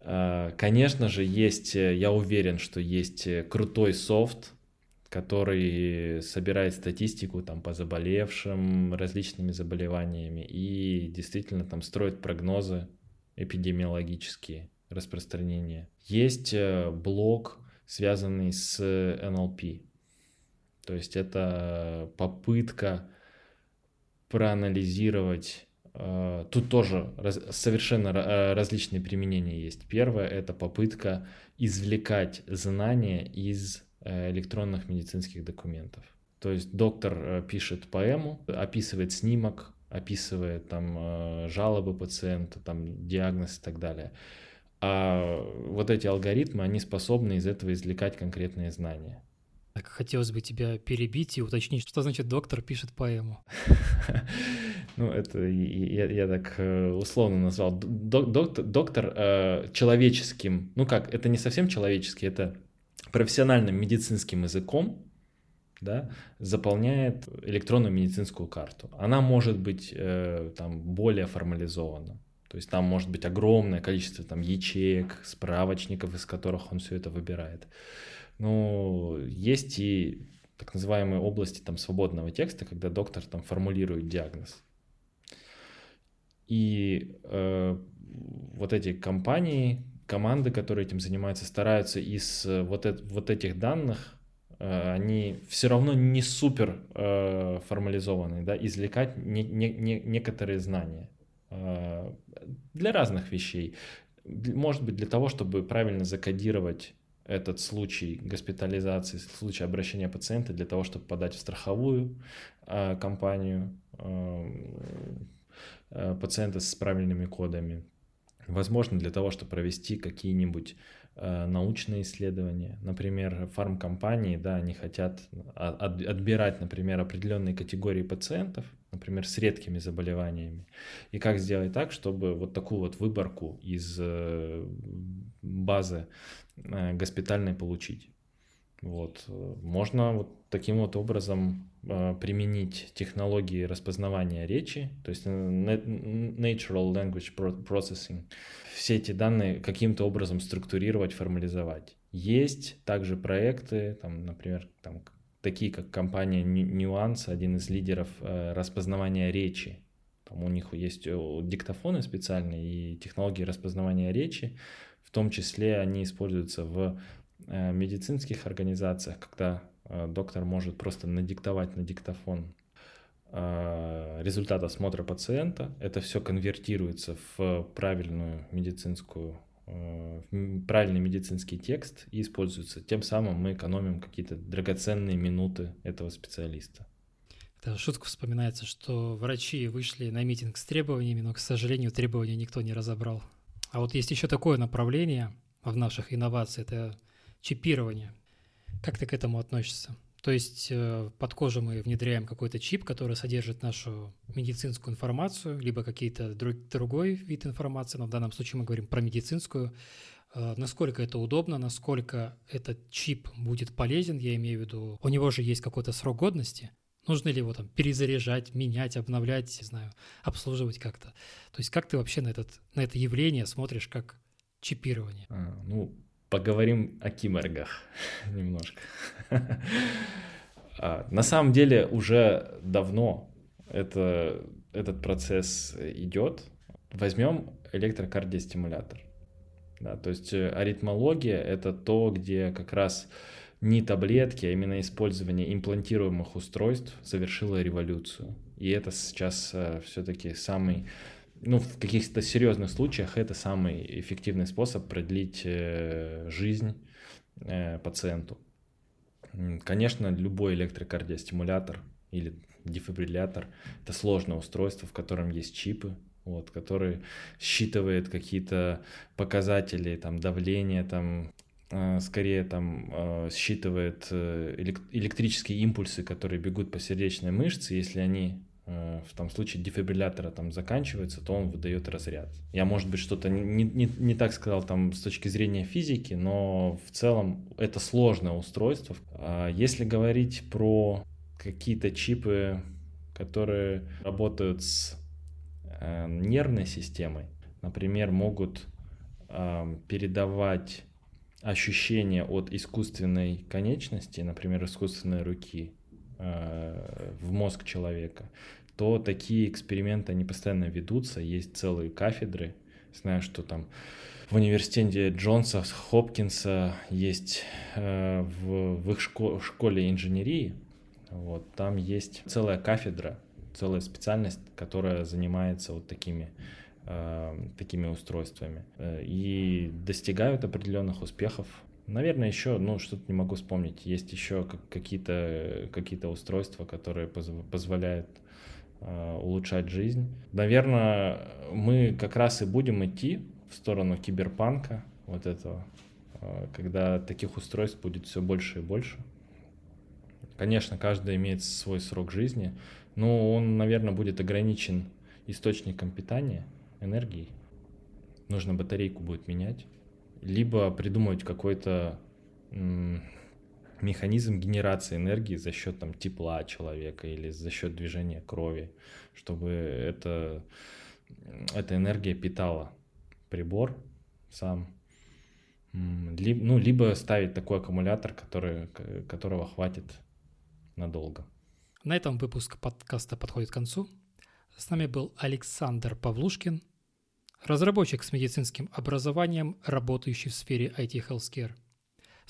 Э, конечно же, есть, я уверен, что есть крутой софт, который собирает статистику там, по заболевшим различными заболеваниями и действительно там строит прогнозы эпидемиологические распространения. Есть э, блог связанный с NLP. То есть это попытка проанализировать э, Тут тоже совершенно э, различные применения есть. Первое — это попытка извлекать знания из э, электронных медицинских документов. То есть доктор пишет поэму, описывает снимок, описывает там жалобы пациента, там диагноз и так далее. А вот эти алгоритмы, они способны из этого извлекать конкретные знания. Так хотелось бы тебя перебить и уточнить, что значит доктор пишет поэму. Ну, это я, я так э, условно назвал. Доктор, доктор э, человеческим, ну как, это не совсем человеческий, это профессиональным медицинским языком да, заполняет электронную медицинскую карту. Она может быть э, там более формализована. То есть там может быть огромное количество там ячеек, справочников, из которых он все это выбирает. Но есть и так называемые области там свободного текста, когда доктор там формулирует диагноз. И э, вот эти компании, команды, которые этим занимаются, стараются из э, вот, это, вот этих данных Э, они все равно не супер э, формализованные, да, извлекать не, не, не, некоторые знания э, для разных вещей. Может быть, для того, чтобы правильно закодировать этот случай госпитализации, случай обращения пациента для того, чтобы подать в страховую э, компанию э, э, пациента с правильными кодами. Возможно, для того, чтобы провести какие-нибудь Э, научные исследования. Например, фармкомпании, да, они хотят отбирать, например, определенные категории пациентов, например, с редкими заболеваниями. И как сделать так, чтобы вот такую вот выборку из э, базы э, госпитальной получить. Вот. Можно вот таким вот образом применить технологии распознавания речи, то есть Natural Language Processing, все эти данные каким-то образом структурировать, формализовать. Есть также проекты, там, например, там, такие как компания Nuance, один из лидеров э, распознавания речи. Там у них есть э, диктофоны специальные и технологии распознавания речи. В том числе они используются в э, медицинских организациях, когда доктор может просто надиктовать на диктофон результат осмотра пациента. Это все конвертируется в правильную медицинскую правильный медицинский текст и используется. Тем самым мы экономим какие-то драгоценные минуты этого специалиста. Это шутка вспоминается, что врачи вышли на митинг с требованиями, но, к сожалению, требования никто не разобрал. А вот есть еще такое направление в наших инновациях, это чипирование. Как ты к этому относишься? То есть э, под кожу мы внедряем какой-то чип, который содержит нашу медицинскую информацию, либо какие-то друг, другой вид информации, но в данном случае мы говорим про медицинскую. Э, насколько это удобно, насколько этот чип будет полезен, я имею в виду, у него же есть какой-то срок годности, Нужно ли его там перезаряжать, менять, обновлять, не знаю, обслуживать как-то? То есть как ты вообще на, этот, на это явление смотришь как чипирование? А, ну, поговорим о киборгах немножко. А, на самом деле уже давно это, этот процесс идет. Возьмем электрокардиостимулятор. Да, то есть э, аритмология — это то, где как раз не таблетки, а именно использование имплантируемых устройств завершило революцию. И это сейчас э, все-таки самый ну, в каких-то серьезных случаях это самый эффективный способ продлить э, жизнь э, пациенту. Конечно, любой электрокардиостимулятор или дефибриллятор — это сложное устройство, в котором есть чипы, вот, который считывает какие-то показатели, там, давление, там, э, скорее там считывает электрические импульсы, которые бегут по сердечной мышце, если они в том случае дефибриллятора там заканчивается, то он выдает разряд. Я, может быть, что-то не, не, не так сказал там с точки зрения физики, но в целом это сложное устройство. А если говорить про какие-то чипы, которые работают с э, нервной системой, например, могут э, передавать ощущения от искусственной конечности, например, искусственной руки, э, в мозг человека то такие эксперименты, они постоянно ведутся, есть целые кафедры. Знаю, что там в университете Джонса, Хопкинса есть э, в, в их шко- школе инженерии, вот, там есть целая кафедра, целая специальность, которая занимается вот такими э, такими устройствами э, и достигают определенных успехов. Наверное, еще, ну, что-то не могу вспомнить. Есть еще какие-то какие устройства, которые позволяют улучшать жизнь. Наверное, мы как раз и будем идти в сторону киберпанка вот этого, э, когда таких устройств будет все больше и больше. Конечно, каждый имеет свой срок жизни, но он, наверное, будет ограничен источником питания, энергией. Нужно батарейку будет менять. Либо придумать какой-то механизм генерации энергии за счет там, тепла человека или за счет движения крови, чтобы это, эта энергия питала прибор сам. Либо, ну, либо ставить такой аккумулятор, который, которого хватит надолго. На этом выпуск подкаста подходит к концу. С нами был Александр Павлушкин, разработчик с медицинским образованием, работающий в сфере IT Healthcare.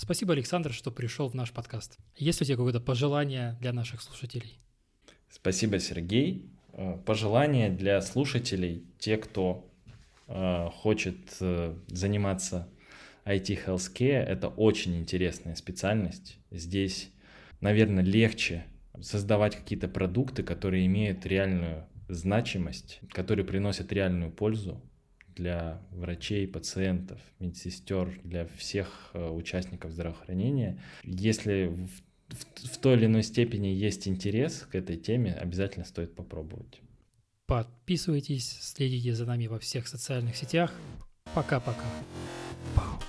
Спасибо, Александр, что пришел в наш подкаст. Есть у тебя какое-то пожелание для наших слушателей? Спасибо, Сергей. Э, пожелание для слушателей, те, кто э, хочет э, заниматься IT Healthcare, это очень интересная специальность. Здесь, наверное, легче создавать какие-то продукты, которые имеют реальную значимость, которые приносят реальную пользу для врачей, пациентов, медсестер, для всех э, участников здравоохранения. Если в, в, в той или иной степени есть интерес к этой теме, обязательно стоит попробовать. Подписывайтесь, следите за нами во всех социальных сетях. Пока-пока. Пау.